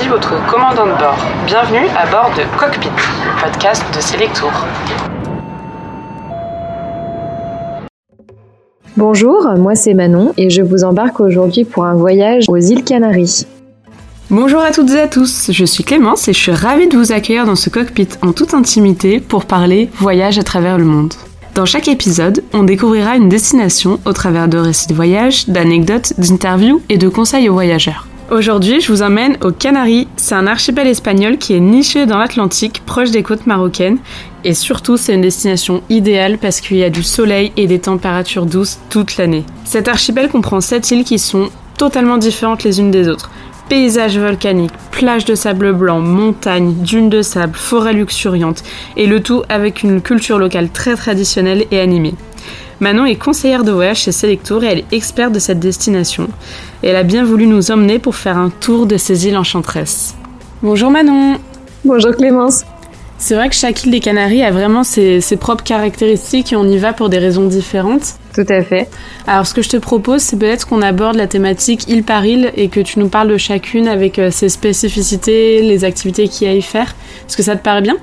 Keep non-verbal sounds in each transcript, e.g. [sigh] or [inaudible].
ici votre commandant de bord. Bienvenue à bord de Cockpit, le podcast de Selectour. Bonjour, moi c'est Manon et je vous embarque aujourd'hui pour un voyage aux îles Canaries. Bonjour à toutes et à tous, je suis Clémence et je suis ravie de vous accueillir dans ce cockpit en toute intimité pour parler voyage à travers le monde. Dans chaque épisode, on découvrira une destination au travers de récits de voyage, d'anecdotes, d'interviews et de conseils aux voyageurs. Aujourd'hui, je vous emmène aux Canaries. C'est un archipel espagnol qui est niché dans l'Atlantique, proche des côtes marocaines. Et surtout, c'est une destination idéale parce qu'il y a du soleil et des températures douces toute l'année. Cet archipel comprend 7 îles qui sont totalement différentes les unes des autres. Paysages volcaniques, plages de sable blanc, montagnes, dunes de sable, forêts luxuriantes, et le tout avec une culture locale très traditionnelle et animée. Manon est conseillère de voyage chez Selectour et elle est experte de cette destination. Et elle a bien voulu nous emmener pour faire un tour de ces îles enchanteresses. Bonjour Manon Bonjour Clémence C'est vrai que chaque île des Canaries a vraiment ses, ses, propres caractéristiques et on y va pour des raisons différentes. Tout à fait. Alors ce que je te propose, c'est peut-être qu'on aborde la thématique île par île et que tu nous parles de chacune avec euh, ses spécificités, les activités qu'il y a à y faire. Est-ce que ça te paraît bien?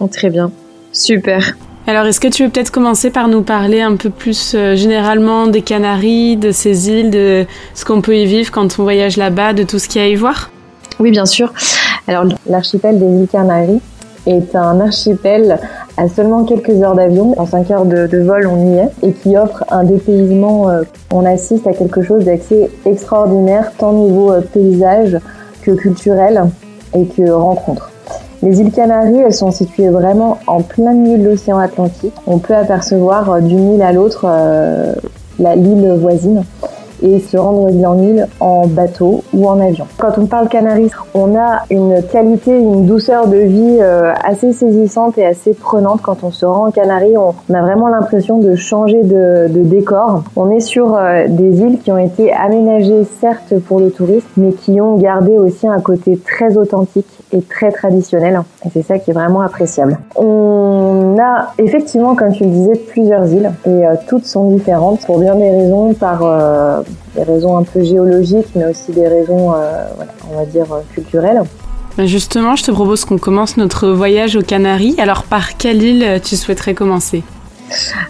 Oh, Très bien. Super. Alors, est-ce que tu veux peut-être commencer par nous parler un peu plus euh, généralement des Canaries, de ces îles, de ce qu'on peut y vivre quand on voyage là-bas, de tout ce qu'il y a à y voir? Oui, bien sûr. Alors, l'archipel des îles Canaries est un archipel à seulement quelques heures d'avion, en 5 heures de, vol on y est, et qui offre un dépaysement, euh, on assiste à quelque chose d'assez extraordinaire, tant niveau euh, paysage que culturel et que rencontre. Les îles Canaries, elles sont situées vraiment en plein milieu de l'océan Atlantique. On peut apercevoir euh, d'une île à l'autre euh, l'île voisine et se rendre d'île en île en bateau ou en avion. Quand on parle Canaries, on a une qualité, une douceur de vie euh, assez saisissante et assez prenante. Quand on se rend en Canaries, on a vraiment l'impression de changer de, de, décor. On est sur euh, des îles qui ont été aménagées certes pour le tourisme, mais qui ont gardé aussi un côté très authentique et très traditionnel. Et c'est ça qui est vraiment appréciable. On a effectivement, comme tu le disais, plusieurs îles et euh, toutes sont différentes pour bien des raisons par des raisons un peu géologiques, mais aussi des raisons, euh, on va dire, culturelles. Justement, je te propose qu'on commence notre voyage aux Canaries. Alors, par quelle île tu souhaiterais commencer?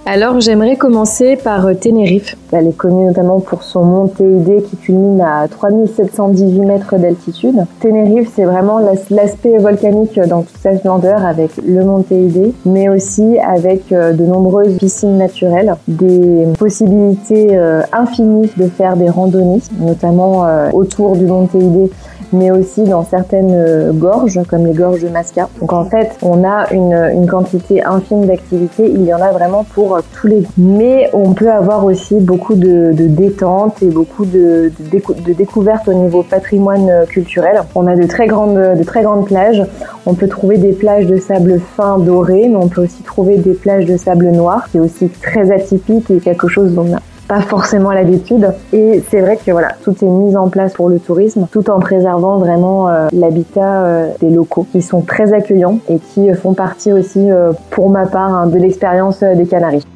Alors j'aimerais commencer par euh, Tenerife. Elle est connue notamment pour son mont Teide qui culmine à 3718 mètres d'altitude. Tenerife, c'est vraiment l'aspect volcanique dans toute sa splendeur avec le mont Teide, mais aussi avec euh, de nombreuses piscines naturelles, des possibilités euh, infinies de faire des randonnées, notamment autour du mont Teide mais aussi dans certaines euh, gorges, comme les gorges de Masca. Donc en fait, on a une, une quantité infime d'activités. Il y en a vraiment pour euh, tous les goûts. Mais on peut avoir aussi beaucoup de, détente et beaucoup de, découvertes au niveau patrimoine euh, culturel. On a de très grandes, de très grandes plages. On peut trouver des plages de sable fin doré, mais on peut aussi trouver des plages de sable noir, qui est aussi très atypique et quelque chose dont on a pas forcément l'habitude. Et c'est vrai que voilà, tout est mis en place pour le tourisme, tout en préservant vraiment euh, l'habitat euh, des locaux, qui sont très accueillants et qui font partie aussi, euh, pour ma part, hein, de l'expérience des Canaries.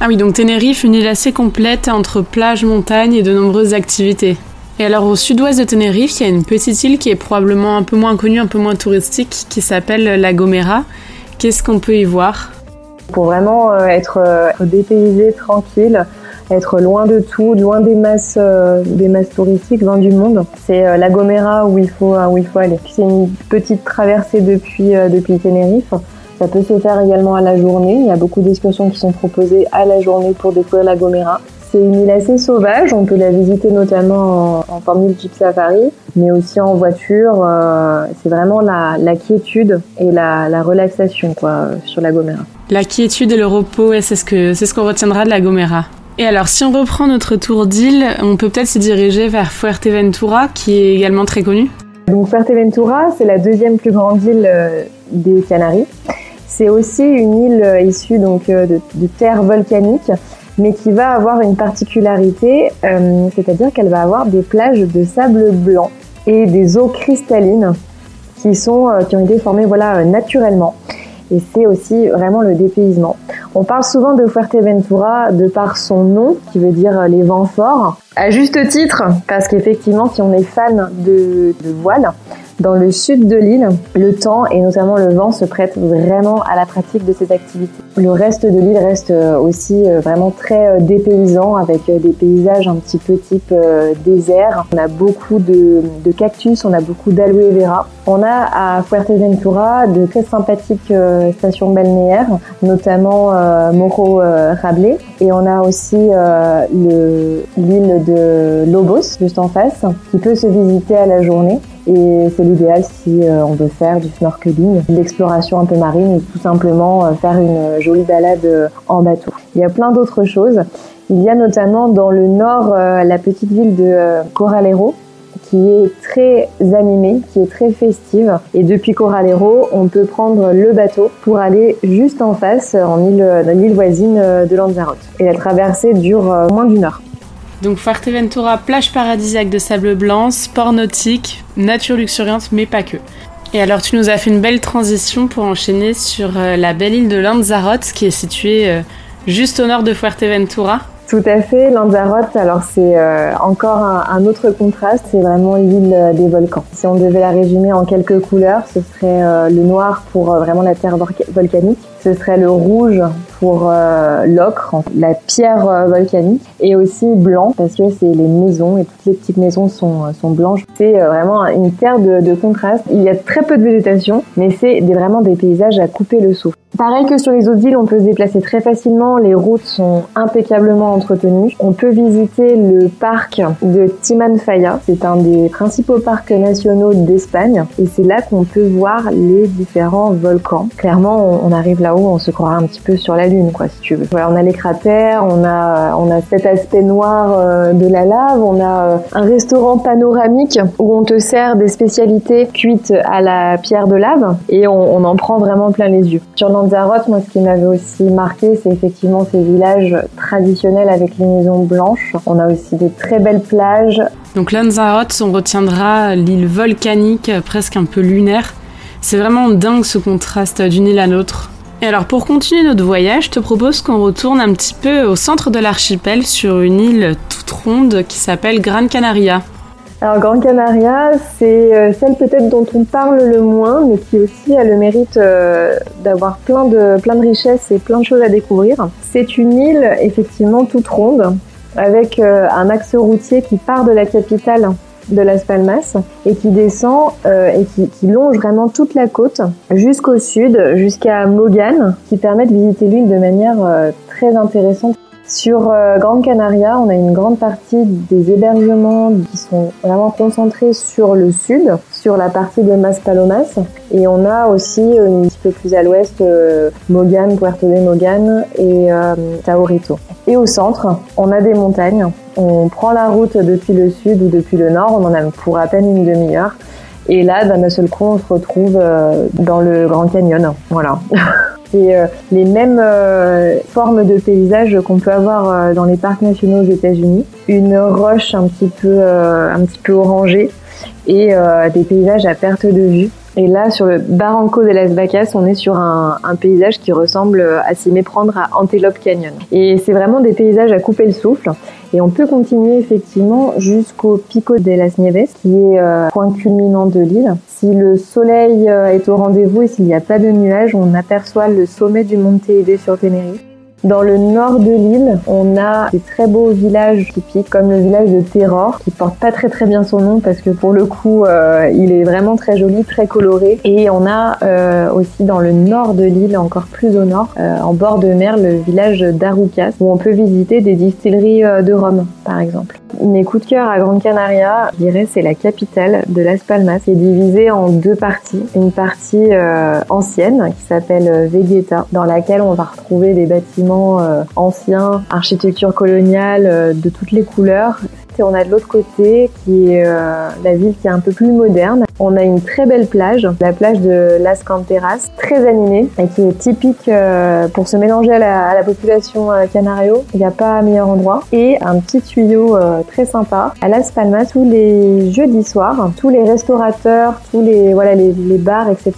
Ah oui, donc Tenerife, une île assez complète entre plage, montagne et de nombreuses activités. Et alors au sud-ouest de Tenerife, il y a une petite île qui est probablement un peu moins connue, un peu moins touristique, qui s'appelle La Gomera. Qu'est-ce qu'on peut y voir? Pour vraiment être dépaysé, tranquille, être loin de tout, loin des masses, euh, des masses touristiques, loin du monde. C'est euh, la Gomera où il faut, euh, où il faut aller. C'est une petite traversée depuis, depuis Tenerife. Ça peut se faire également à la journée. Il y a beaucoup d'excursions qui sont proposées à la journée pour découvrir la Gomera. C'est une île assez sauvage. On peut la visiter notamment en, en formule Jeep Safari, mais aussi en voiture. c'est vraiment la, la, quiétude et la, la relaxation quoi, sur la Gomera. La quiétude et le repos, c'est ce c'est ce qu'on retiendra de la Gomera. Et alors, si on reprend notre tour d'île, on peut peut-être se diriger vers Fuerteventura, qui est également très connue. Donc Fuerteventura, c'est la deuxième plus grande île euh, des Canaries. C'est aussi une île euh, issue donc euh, de, de terre volcanique, mais qui va avoir une particularité, c'est-à-dire qu'elle va avoir des plages de sable blanc et des eaux cristallines qui sont qui ont été formées voilà naturellement et c'est aussi vraiment le dépaysement. On parle souvent de Fuerteventura de par son nom, qui veut dire les vents forts, à juste titre, parce qu'effectivement, si on est fan de, de voile, Dans le sud de l'île, le temps et notamment le vent se prêtent vraiment à la pratique de ces activités. Le reste de l'île reste euh, aussi euh, vraiment très euh, dépaysant avec des paysages un petit peu type désert. On a beaucoup de, cactus, on a beaucoup d'aloe vera. On a à Fuerteventura de très sympathiques stations balnéaires, notamment Morro Rablé. Et on a aussi l'île de Lobos, juste en face, qui peut se visiter à la journée. Et c'est l'idéal si euh, on veut faire du snorkeling, de l'exploration un peu marine ou tout simplement euh, faire une jolie balade euh, en bateau. Il y a plein d'autres choses. Il y a notamment dans le nord la petite ville de Coralero qui est très animée, qui est très festive. Et depuis Coralero, on peut prendre le bateau pour aller juste en face, en île, dans l'île voisine de Lanzarote. Et la traversée dure moins d'une heure. Donc Fuerteventura, plage paradisiaque de sable blanc, sport nautique, nature luxuriante, mais pas que. Et alors tu nous as fait une belle transition pour enchaîner sur euh, la belle île de Lanzarote qui est située euh, juste au nord de Fuerteventura. Tout à fait, Lanzarote, alors c'est euh, encore un, autre contraste, c'est vraiment l'île des volcans. Si on devait la résumer en quelques couleurs, ce serait le noir pour vraiment la terre volcanique, ce serait le rouge pour euh, l'ocre, la pierre euh, volcanique, et aussi blanc parce que c'est les maisons et toutes les petites maisons sont, euh, sont blanches. C'est vraiment une terre de, de, contraste. Il y a très peu de végétation, mais c'est vraiment des paysages à couper le souffle. Pareil que sur les autres îles, on peut se déplacer très facilement. Les routes sont impeccablement entretenues. On peut visiter le parc de Timanfaya. C'est un des principaux parcs nationaux d'Espagne. Et c'est là qu'on peut voir les différents volcans. Clairement, on arrive on se croira un petit peu sur la lune, quoi, si tu veux. On a les cratères, on a, a cet aspect noir euh, de la lave, on a euh, un restaurant panoramique où on te sert des spécialités cuites à la pierre de lave et on, on en prend vraiment plein les yeux. Sur Lanzarote, moi, ce qui m'avait aussi marqué, c'est effectivement ces villages traditionnels avec les maisons blanches. On a aussi des très belles plages. Donc Lanzarote, on retiendra l'île volcanique, presque un peu lunaire. C'est vraiment dingue ce contraste d'une île à l'autre. Et alors pour continuer notre voyage, je te propose qu'on retourne un petit peu au centre de l'archipel sur une île toute ronde qui s'appelle Gran Canaria. Alors Gran Canaria, c'est euh, celle peut-être dont on parle le moins, mais qui aussi a le mérite euh, d'avoir plein de, plein de richesses et plein de choses à découvrir. C'est une île effectivement toute ronde, avec euh, un axe routier qui part de la capitale de Las Palmas et qui descend euh, et qui, longe vraiment toute la côte jusqu'au sud, jusqu'à Mogan, qui permet de visiter l'île de manière euh, très intéressante. Sur euh, Gran Canaria, on a une grande partie des hébergements qui sont vraiment concentrés sur le sud, sur la partie de Maspalomas. Et on a aussi un petit peu plus à l'ouest euh, Mogan, Puerto de Mogan et euh, Taorito. Et au centre, on a des montagnes. On prend la route depuis le sud ou depuis le nord, on en a pour à peine une demi-heure. Et là, d'un seul coup, on se retrouve dans le Grand Canyon. Voilà. [laughs] C'est euh, les mêmes euh, formes de paysages qu'on peut avoir euh, dans les parcs nationaux aux États-Unis. Une roche un petit peu, un petit peu orangée et des paysages à perte de vue. Et là, sur le Barranco de las Vacas, on est sur un, un paysage qui ressemble à s'y méprendre à Antelope Canyon. Et c'est vraiment des paysages à couper le souffle. Et on peut continuer effectivement jusqu'au Pico de las Nieves, qui est euh, point culminant de l'île. Si le soleil euh, est au rendez-vous et s'il n'y a pas de nuages, on aperçoit le sommet du Monte Teide sur Tenerife. Dans le nord de l'île, on a des très beaux villages typiques comme le village de Terror qui porte pas très très bien son nom parce que pour le coup euh, il est vraiment très joli, très coloré. Et on a euh, aussi dans le nord de l'île, encore plus au nord, euh, en bord de mer, le village d'Arucas où on peut visiter des distilleries de rhum par exemple. Mes coups de cœur à Gran Canaria, je dirais c'est la capitale de Las Palmas qui est divisée en deux parties. Une partie ancienne qui s'appelle Vegeta dans laquelle on va retrouver des bâtiments euh, ancien, architecture coloniale euh, de toutes les couleurs. Et on a de l'autre côté qui est euh, la ville qui est un peu plus moderne. On a une très belle plage, la plage de Las Canteras, très animée et qui est typique pour se mélanger à la, population canario. Il n'y a pas meilleur endroit. Et un petit tuyau très sympa à Las Palmas tous les jeudis soirs, tous les restaurateurs, tous les voilà les, les bars, etc.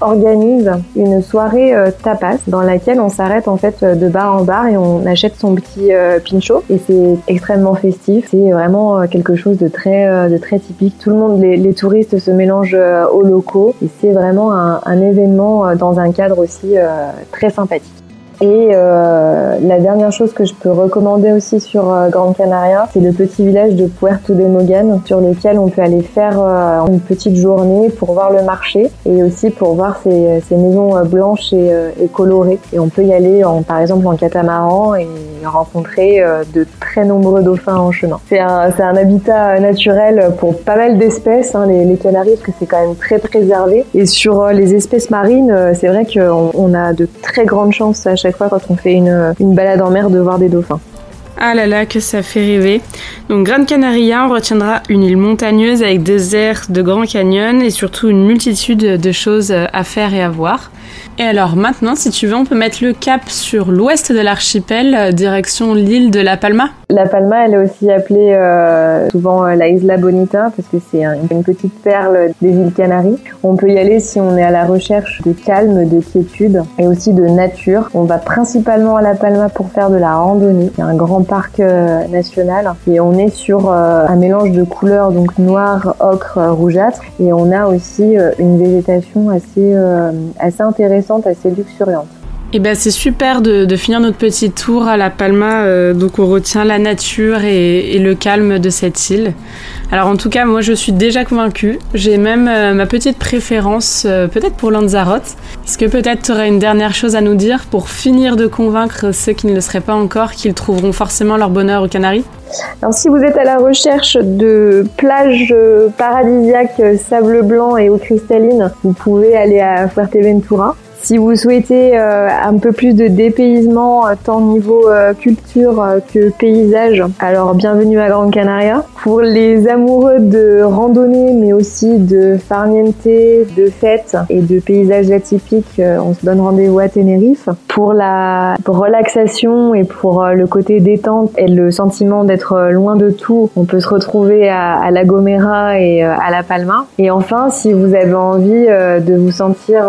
organisent une soirée tapas dans laquelle on s'arrête en fait de bar en bar et on achète son petit euh, pincho et c'est extrêmement festif. C'est vraiment euh, quelque chose de très, euh, de très typique. Tout le monde, les, touristes se mélange aux locaux et c'est vraiment un, un, événement dans un cadre aussi très sympathique. Et euh, la dernière chose que je peux recommander aussi sur euh, Grande Canaria, c'est le petit village de Puerto de Mogan, sur lequel on peut aller faire euh, une petite journée pour voir le marché et aussi pour voir ces, maisons euh, blanches et, et, colorées. Et on peut y aller, en, par exemple, en catamaran et rencontrer de très nombreux dauphins en chemin. C'est un, habitat naturel pour pas mal d'espèces, hein, les, Canaries, parce que c'est quand même très préservé. Et sur les espèces marines, c'est vrai qu'on on a de très grandes chances à chaque quand on fait une, balade en mer de voir des dauphins. Ah là là, que ça fait rêver. Donc Grande Canaria, on retiendra une île montagneuse avec des airs de grands canyons et surtout une multitude de choses à faire et à voir. Et alors maintenant, si tu veux, on peut mettre le cap sur l'ouest de l'archipel, euh, direction l'île de La Palma. La Palma, elle est aussi appelée euh, souvent euh, la Isla Bonita parce que c'est une petite perle des îles Canaries. On peut y aller si on est à la recherche de calme, de quiétude et aussi de nature. On va principalement à La Palma pour faire de la randonnée. Il y un grand parc national et on est sur un mélange de couleurs donc noir, ocre, rougeâtre et on a aussi une végétation assez assez intéressante assez luxuriante. Et eh ben c'est super de, finir notre petit tour à La Palma, euh, donc on retient la nature et, le calme de cette île. Alors en tout cas, moi je suis déjà convaincue. J'ai même euh, ma petite préférence, euh, peut-être pour Lanzarote. Est-ce que peut-être tu aurais une dernière chose à nous dire pour finir de convaincre ceux qui ne le seraient pas encore qu'ils trouveront forcément leur bonheur aux Canaries? Alors si vous êtes à la recherche de plages paradisiaques, sable blanc et eau cristalline, vous pouvez aller à Fuerteventura. Si vous souhaitez euh, un peu plus de dépaysement, euh, tant niveau euh, culture que paysage, alors bienvenue à Grande Canaria. Pour les amoureux de randonnée, mais aussi de farniente, de fêtes et de paysages atypiques, on se donne rendez-vous à Tenerife. Pour la relaxation et pour le côté détente et le sentiment d'être loin de tout, on peut se retrouver à, à La Gomera et à La Palma. Et enfin, si vous avez envie de vous sentir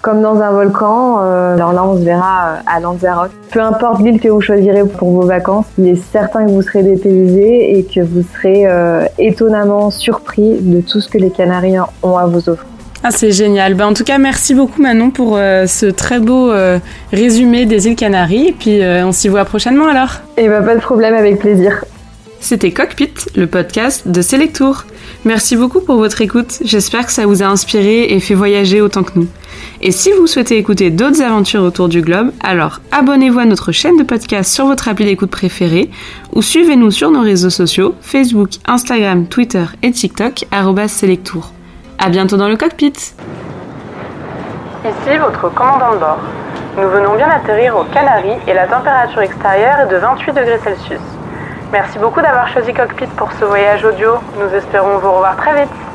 comme dans un volcan. Euh, alors là, on se verra euh, à Lanzarote. Peu importe l'île que vous choisirez pour vos vacances, il est certain que vous serez dépaysé et que vous serez euh, étonnamment surpris de tout ce que les Canaries ont à vous offrir. Ah, c'est génial. Ben, en tout cas, merci beaucoup Manon pour ce très beau résumé des îles Canaries. Et puis, on s'y voit prochainement alors. Et eh ben, pas de problème, avec plaisir. C'était Cockpit, le podcast de Selectour. Merci beaucoup pour votre écoute. J'espère que ça vous a inspiré et fait voyager autant que nous. Et si vous souhaitez écouter d'autres aventures autour du globe, alors abonnez-vous à notre chaîne de podcast sur votre appli d'écoute préférée ou suivez-nous sur nos réseaux sociaux Facebook, Instagram, Twitter et TikTok @selectour. À bientôt dans le cockpit. Ici votre commandant de bord. Nous venons bien d'atterrir aux Canaries et la température extérieure est de 28 degrés Celsius. Merci beaucoup d'avoir choisi Cockpit pour ce voyage audio. Nous espérons vous revoir très vite.